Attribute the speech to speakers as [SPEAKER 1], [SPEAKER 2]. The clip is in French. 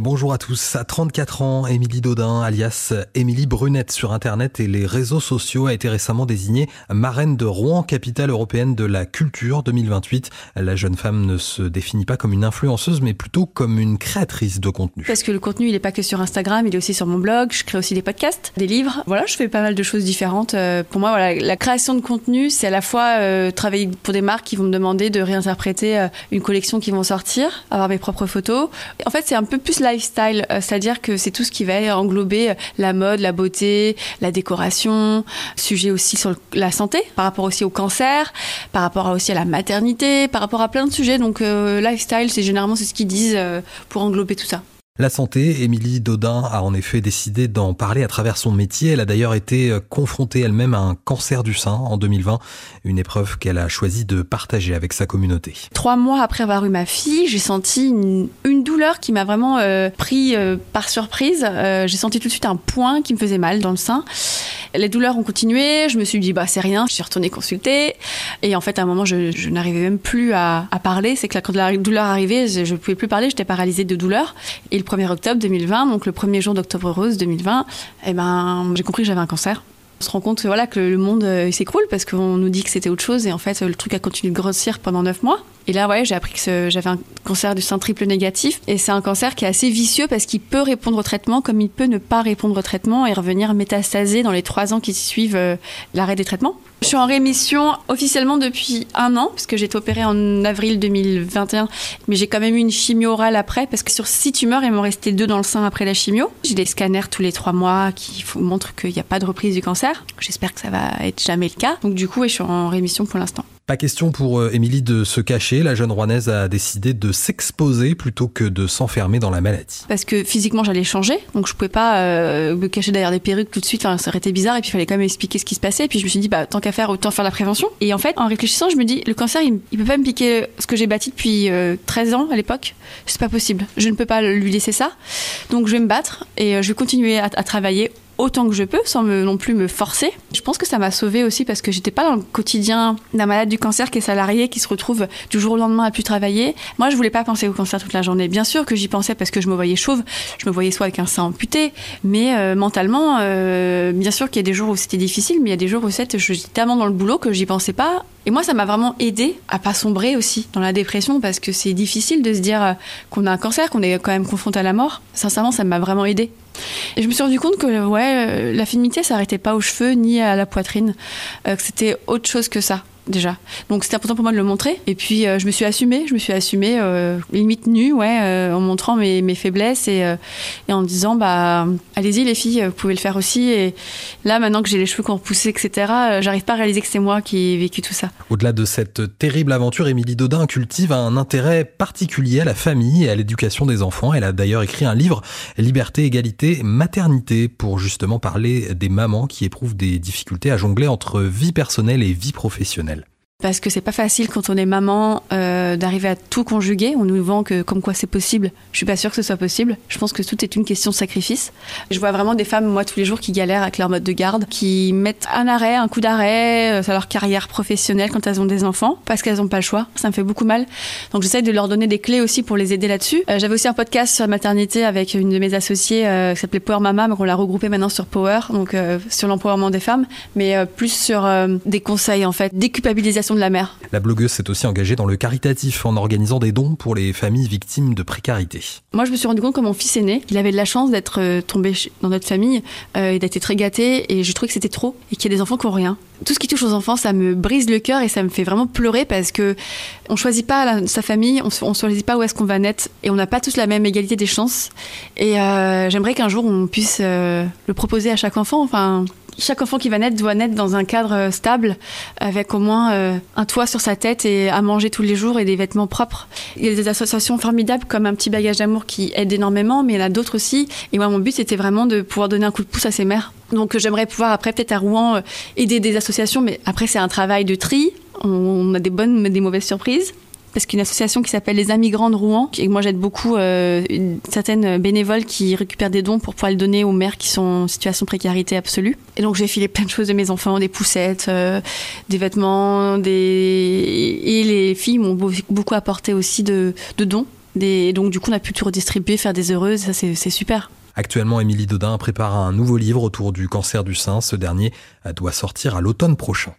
[SPEAKER 1] Bonjour à tous. À 34 ans, Émilie Dodin, alias Émilie Brunette sur Internet et les réseaux sociaux, a été récemment désignée marraine de Rouen, capitale européenne de la culture 2028. La jeune femme ne se définit pas comme une influenceuse, mais plutôt comme une créatrice de contenu.
[SPEAKER 2] Parce que le contenu, il n'est pas que sur Instagram, il est aussi sur mon blog. Je crée aussi des podcasts, des livres. Voilà, je fais pas mal de choses différentes. Euh, pour moi, voilà, la création de contenu, c'est à la fois euh, travailler pour des marques qui vont me demander de réinterpréter euh, une collection qui vont sortir, avoir mes propres photos. En fait, c'est un peu plus la lifestyle, euh, c'est-à-dire que c'est tout ce qui va englober euh, la mode, la beauté, la décoration, sujet aussi sur la santé, par rapport aussi au cancer, par rapport aussi à la maternité, par rapport à plein de sujets. Donc euh, lifestyle, c'est généralement c'est ce qu'ils disent pour englober tout ça.
[SPEAKER 1] La santé, Émilie Dodin a en effet décidé d'en parler à travers son métier. Elle a d'ailleurs été euh, confrontée elle-même à un cancer du sein en 2020, une épreuve qu'elle a choisi de partager avec sa communauté.
[SPEAKER 2] Trois mois après avoir eu ma fille, j'ai senti une, douleur qui m'a vraiment euh, pris euh, par surprise. j'ai senti tout de suite un point qui me faisait mal dans le sein. Les douleurs ont continué, je me suis dit bah c'est rien, je suis retournée consulter. Et en fait à un moment je, n'arrivais même plus à, parler, c'est que quand la douleur arrivait, je, ne pouvais plus parler, j'étais paralysée de douleur et 1er octobre 2020, donc le premier jour d'Octobre Rose 2020, eh ben, j'ai compris que j'avais un cancer. On se rend compte voilà, que le monde euh, s'écroule parce qu'on nous dit que c'était autre chose. Et en fait le truc a continué de grossir pendant 9 mois. Et là, j'ai appris que j'avais un cancer du sein triple négatif. Et c'est un cancer qui est assez vicieux parce qu'il peut répondre au traitement comme il peut ne pas répondre au traitement et revenir métastasé dans les trois ans qui suivent euh, l'arrêt des traitements. Je suis en rémission officiellement depuis un an, puisque j'ai été opérée en avril 2021, mais j'ai quand même eu une chimio orale après, parce que sur six tumeurs, il m'en restait deux dans le sein après la chimio. J'ai des scanners tous les trois mois qui montrent qu'il n'y a pas de reprise du cancer. J'espère que ça va être jamais le cas. Donc du coup, je suis en rémission pour l'instant.
[SPEAKER 1] Pas question pour euh, Émilie de se cacher. La jeune Rouennaise a décidé de s'exposer plutôt que de s'enfermer dans la maladie.
[SPEAKER 2] Parce que physiquement, j'allais changer. Donc, je pouvais pas euh, me cacher derrière des perruques tout de suite. Ça aurait été bizarre. Et puis, il fallait quand même expliquer ce qui se passait. Et puis, je me suis dit, bah, tant qu'à faire, autant faire la prévention. Et en fait, en réfléchissant, je me dis, le cancer, il, il peut pas me piquer ce que j'ai bâti depuis 13 euh, ans à l'époque. C'est pas possible. Je ne peux pas lui laisser ça. Donc, je vais me battre et je vais continuer à travailler autant que je peux sans me, non plus me forcer. Je pense que ça m'a sauvée aussi parce que j'étais pas dans le quotidien d'un malade du cancer qui est salarié, qui se retrouve du jour au lendemain à plus travailler. Moi, je voulais pas penser au cancer toute la journée. Bien sûr que j'y pensais parce que je me voyais chauve, je me voyais soit avec un sein amputé, mais euh, mentalement, euh, bien sûr qu'il y a des jours où c'était difficile, mais il y a des jours où c'était, tellement dans le boulot que j'y pensais pas. Et moi, ça m'a vraiment aidé à pas sombrer aussi dans la dépression parce que c'est difficile de se dire euh, qu'on a un cancer, qu'on est quand même confronté à la mort. Sincèrement, ça m'a vraiment aidé. Et je me suis rendu compte que ouais, euh, la féminité, ça n'arrêtait pas aux cheveux ni à la poitrine, euh, que c'était autre chose que ça déjà. Donc c'était important pour moi de le montrer. Et puis euh, je me suis assumée, je me suis assumée euh, limite nue, ouais, euh, en montrant mes, mes faiblesses et, et, en disant bah allez-y les filles, vous pouvez le faire aussi. Et là maintenant que j'ai les cheveux qui ont repoussé, etc., j'arrive pas à réaliser que c'est moi qui ai vécu tout ça.
[SPEAKER 1] Au-delà de cette terrible aventure, Émilie Dodin cultive un intérêt particulier à la famille et à l'éducation des enfants. Elle a d'ailleurs écrit un livre Liberté, égalité, maternité pour justement parler des mamans qui éprouvent des difficultés à jongler entre vie personnelle et vie professionnelle
[SPEAKER 2] parce que c'est pas facile quand on est maman euh, d'arriver à tout conjuguer. On nous vend que comme quoi c'est possible. Je suis pas sûre que ce soit possible. Je pense que tout est une question de sacrifice. Je vois vraiment des femmes, moi, tous les jours, qui galèrent avec leur mode de garde, qui mettent un arrêt, un coup d'arrêt euh, à leur carrière professionnelle quand elles ont des enfants, parce qu'elles ont pas le choix. Ça me fait beaucoup mal. Donc j'essaie de leur donner des clés aussi pour les aider là-dessus. Euh, J'avais aussi un podcast sur la maternité avec une de mes associées euh, qui s'appelait Power Mama, mais on l'a regroupé maintenant sur Power, donc euh, sur l'empowerment des femmes, mais plus sur des conseils en fait, déculpabilisation de la mère.
[SPEAKER 1] La blogueuse s'est aussi engagée dans le caritatif en organisant des dons pour les familles victimes de précarité.
[SPEAKER 2] Moi, je me suis rendu compte que mon fils aîné, il avait de la chance d'être euh, tombé dans notre famille euh, et d'être très gâté et je trouvais que c'était trop et qu'il y a des enfants qui n'ont rien. Tout ce qui touche aux enfants, ça me brise le cœur et ça me fait vraiment pleurer parce que on choisit pas sa famille, on, ne choisit pas où est-ce qu'on va naître et on n'a pas tous la même égalité des chances. Et euh, j'aimerais qu'un jour on puisse le proposer à chaque enfant. Enfin, chaque enfant qui va naître doit naître dans un cadre euh, stable, avec au moins euh, un toit sur sa tête et à manger tous les jours et des vêtements propres. Il y a des associations formidables comme un petit bagage d'amour qui aide énormément, mais il y en a d'autres aussi. Et moi, mon but, c'était vraiment de pouvoir donner un coup de pouce à ces mères. Donc, j'aimerais pouvoir après, peut-être à Rouen, euh, aider des associations, mais après, c'est un travail de tri. On a des bonnes, mais des mauvaises surprises. Parce qu'une association qui s'appelle les Amis Grands de Rouen, et moi j'aide beaucoup euh, certaines bénévoles qui récupèrent des dons pour pouvoir les donner aux mères qui sont en situation de précarité absolue. Et donc j'ai filé plein de choses de mes enfants, des poussettes, euh, des vêtements, et les filles m'ont beaucoup apporté aussi de, dons. Des... Donc du coup on a pu tout redistribuer, faire des heureuses, ça c'est super.
[SPEAKER 1] Actuellement, Émilie Dodin prépare un nouveau livre autour du cancer du sein. Ce dernier doit sortir à l'automne prochain.